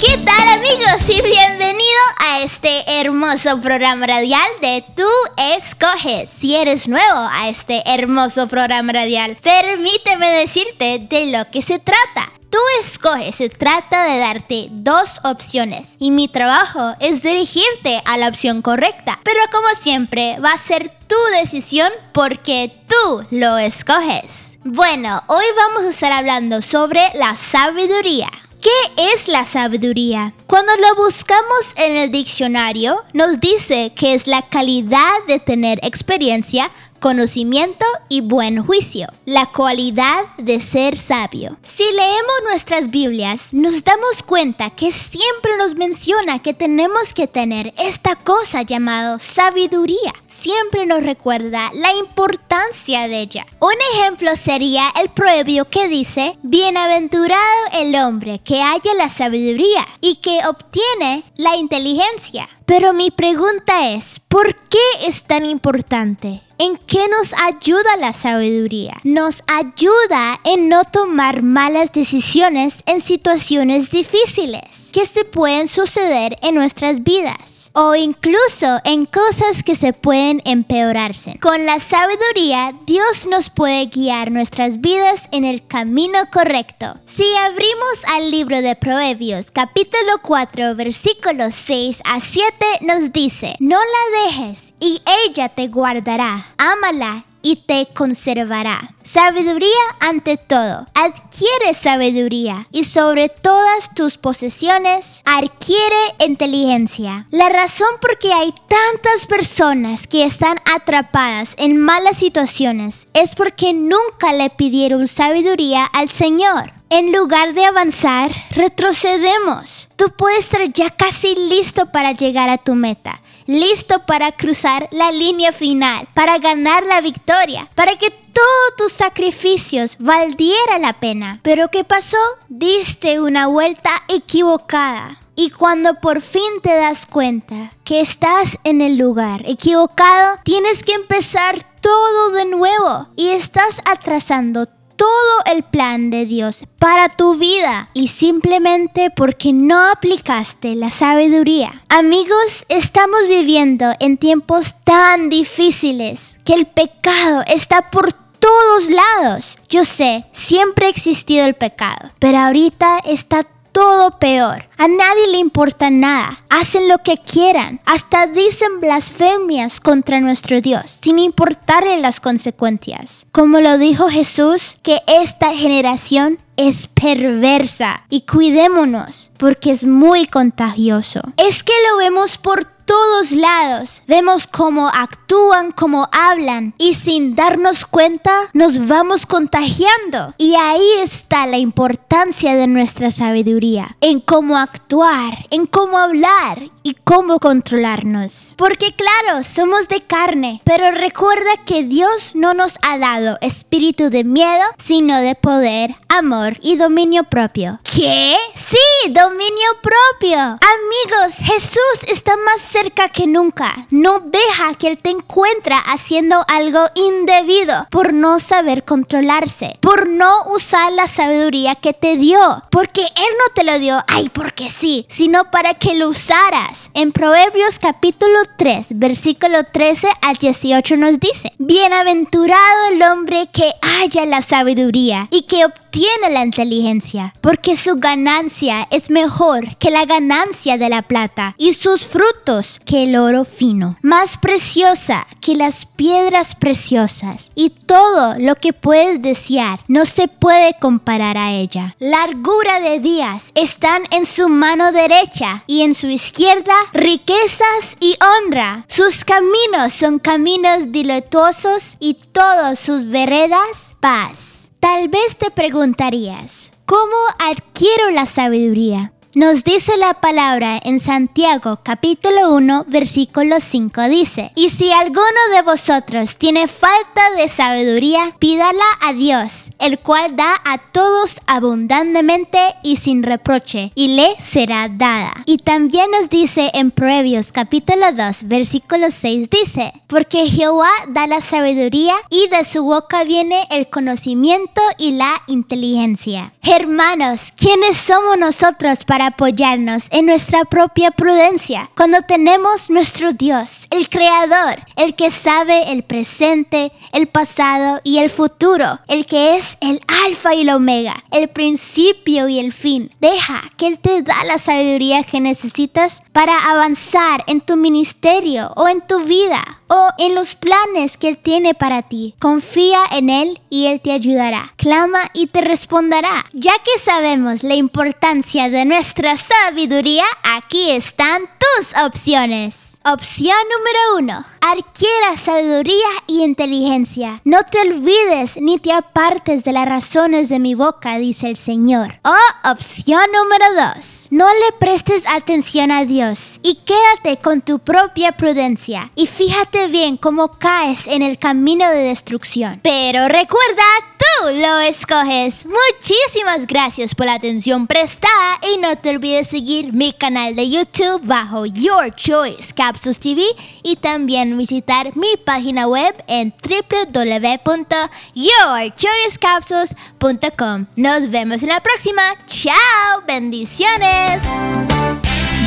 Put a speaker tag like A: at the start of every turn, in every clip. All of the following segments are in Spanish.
A: ¿Qué tal amigos y bienvenido a este hermoso programa radial de Tú Escoges? Si eres nuevo a este hermoso programa radial, permíteme decirte de lo que se trata. Tú escoges, se trata de darte dos opciones y mi trabajo es dirigirte a la opción correcta. Pero como siempre, va a ser tu decisión porque tú lo escoges. Bueno, hoy vamos a estar hablando sobre la sabiduría. ¿Qué es la sabiduría? Cuando lo buscamos en el diccionario, nos dice que es la calidad de tener experiencia, conocimiento y buen juicio, la cualidad de ser sabio. Si leemos nuestras Biblias, nos damos cuenta que siempre nos menciona que tenemos que tener esta cosa llamada sabiduría siempre nos recuerda la importancia de ella. Un ejemplo sería el proverbio que dice, bienaventurado el hombre que haya la sabiduría y que obtiene la inteligencia. Pero mi pregunta es, ¿por qué es tan importante? ¿En qué nos ayuda la sabiduría? Nos ayuda en no tomar malas decisiones en situaciones difíciles que se pueden suceder en nuestras vidas o incluso en cosas que se pueden empeorarse. Con la sabiduría, Dios nos puede guiar nuestras vidas en el camino correcto. Si abrimos al libro de Proverbios, capítulo 4, versículos 6 a 7, nos dice, no la dejes y ella te guardará ámala y te conservará. Sabiduría ante todo. Adquiere sabiduría y sobre todas tus posesiones adquiere inteligencia. La razón por qué hay tantas personas que están atrapadas en malas situaciones es porque nunca le pidieron sabiduría al Señor. En lugar de avanzar, retrocedemos. Tú puedes estar ya casi listo para llegar a tu meta, listo para cruzar la línea final, para ganar la victoria, para que todos tus sacrificios valdiera la pena. Pero ¿qué pasó? Diste una vuelta equivocada. Y cuando por fin te das cuenta que estás en el lugar equivocado, tienes que empezar todo de nuevo y estás atrasando todo el plan de Dios para tu vida y simplemente porque no aplicaste la sabiduría. Amigos, estamos viviendo en tiempos tan difíciles que el pecado está por todos lados. Yo sé, siempre ha existido el pecado, pero ahorita está todo peor. A nadie le importa nada. Hacen lo que quieran. Hasta dicen blasfemias contra nuestro Dios, sin importarle las consecuencias. Como lo dijo Jesús, que esta generación es perversa y cuidémonos porque es muy contagioso. Es que lo vemos por todos lados. Vemos cómo actúan, cómo hablan y sin darnos cuenta nos vamos contagiando. Y ahí está la importancia de nuestra sabiduría, en cómo actuar, en cómo hablar y cómo controlarnos. Porque claro, somos de carne, pero recuerda que Dios no nos ha dado espíritu de miedo, sino de poder, amor y dominio propio. ¿Qué? Sí, dominio propio. Amigos, Jesús está más cerca que nunca. No deja que Él te encuentre haciendo algo indebido por no saber controlarse, por no usar la sabiduría que te dio, porque Él no te lo dio, ay, porque sí, sino para que lo usaras. En Proverbios capítulo 3, versículo 13 al 18 nos dice, Bienaventurado el hombre que haya la sabiduría y que obtiene la inteligencia, porque su ganancia es mejor que la ganancia de la plata y sus frutos que el oro fino, más preciosa que las piedras preciosas y todo lo que puedes desear no se puede comparar a ella. Largura de días están en su mano derecha y en su izquierda riquezas y honra. Sus caminos son caminos diletuosos y todos sus veredas paz. Tal vez te preguntarías, ¿cómo adquiero la sabiduría? Nos dice la palabra en Santiago capítulo 1 versículo 5 dice, y si alguno de vosotros tiene falta de sabiduría, pídala a Dios, el cual da a todos abundantemente y sin reproche, y le será dada. Y también nos dice en Proverbios capítulo 2 versículo 6 dice, porque Jehová da la sabiduría y de su boca viene el conocimiento y la inteligencia. Hermanos, ¿quiénes somos nosotros para apoyarnos en nuestra propia prudencia cuando tenemos nuestro Dios, el Creador, el que sabe el presente, el pasado y el futuro, el que es el alfa y el omega, el principio y el fin. Deja que Él te da la sabiduría que necesitas para avanzar en tu ministerio o en tu vida o en los planes que Él tiene para ti. Confía en Él y Él te ayudará. Clama y te responderá. Ya que sabemos la importancia de nuestra sabiduría, aquí están tus opciones. Opción número uno. Adquiera sabiduría y inteligencia. No te olvides ni te apartes de las razones de mi boca, dice el Señor. O opción número dos. No le prestes atención a Dios y quédate con tu propia prudencia y fíjate bien cómo caes en el camino de destrucción. Pero recuerda, tú lo escoges. Muchísimas gracias por la atención prestada y no te olvides seguir mi canal de YouTube bajo Your Choice Capsules TV y también visitar mi página web en www.yourchoicecapsules.com. Nos vemos en la próxima. Chao, bendiciones.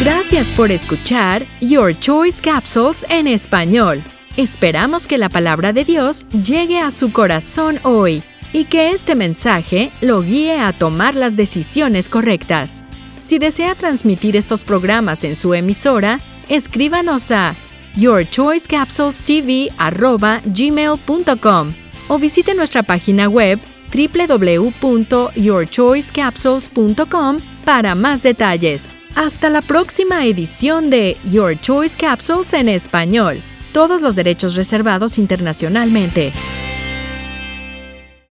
B: Gracias por escuchar Your Choice Capsules en español. Esperamos que la palabra de Dios llegue a su corazón hoy y que este mensaje lo guíe a tomar las decisiones correctas. Si desea transmitir estos programas en su emisora, escríbanos a yourchoicecapsulestv@gmail.com o visite nuestra página web www.yourchoicecapsules.com para más detalles. Hasta la próxima edición de Your Choice Capsules en español. Todos los derechos reservados internacionalmente.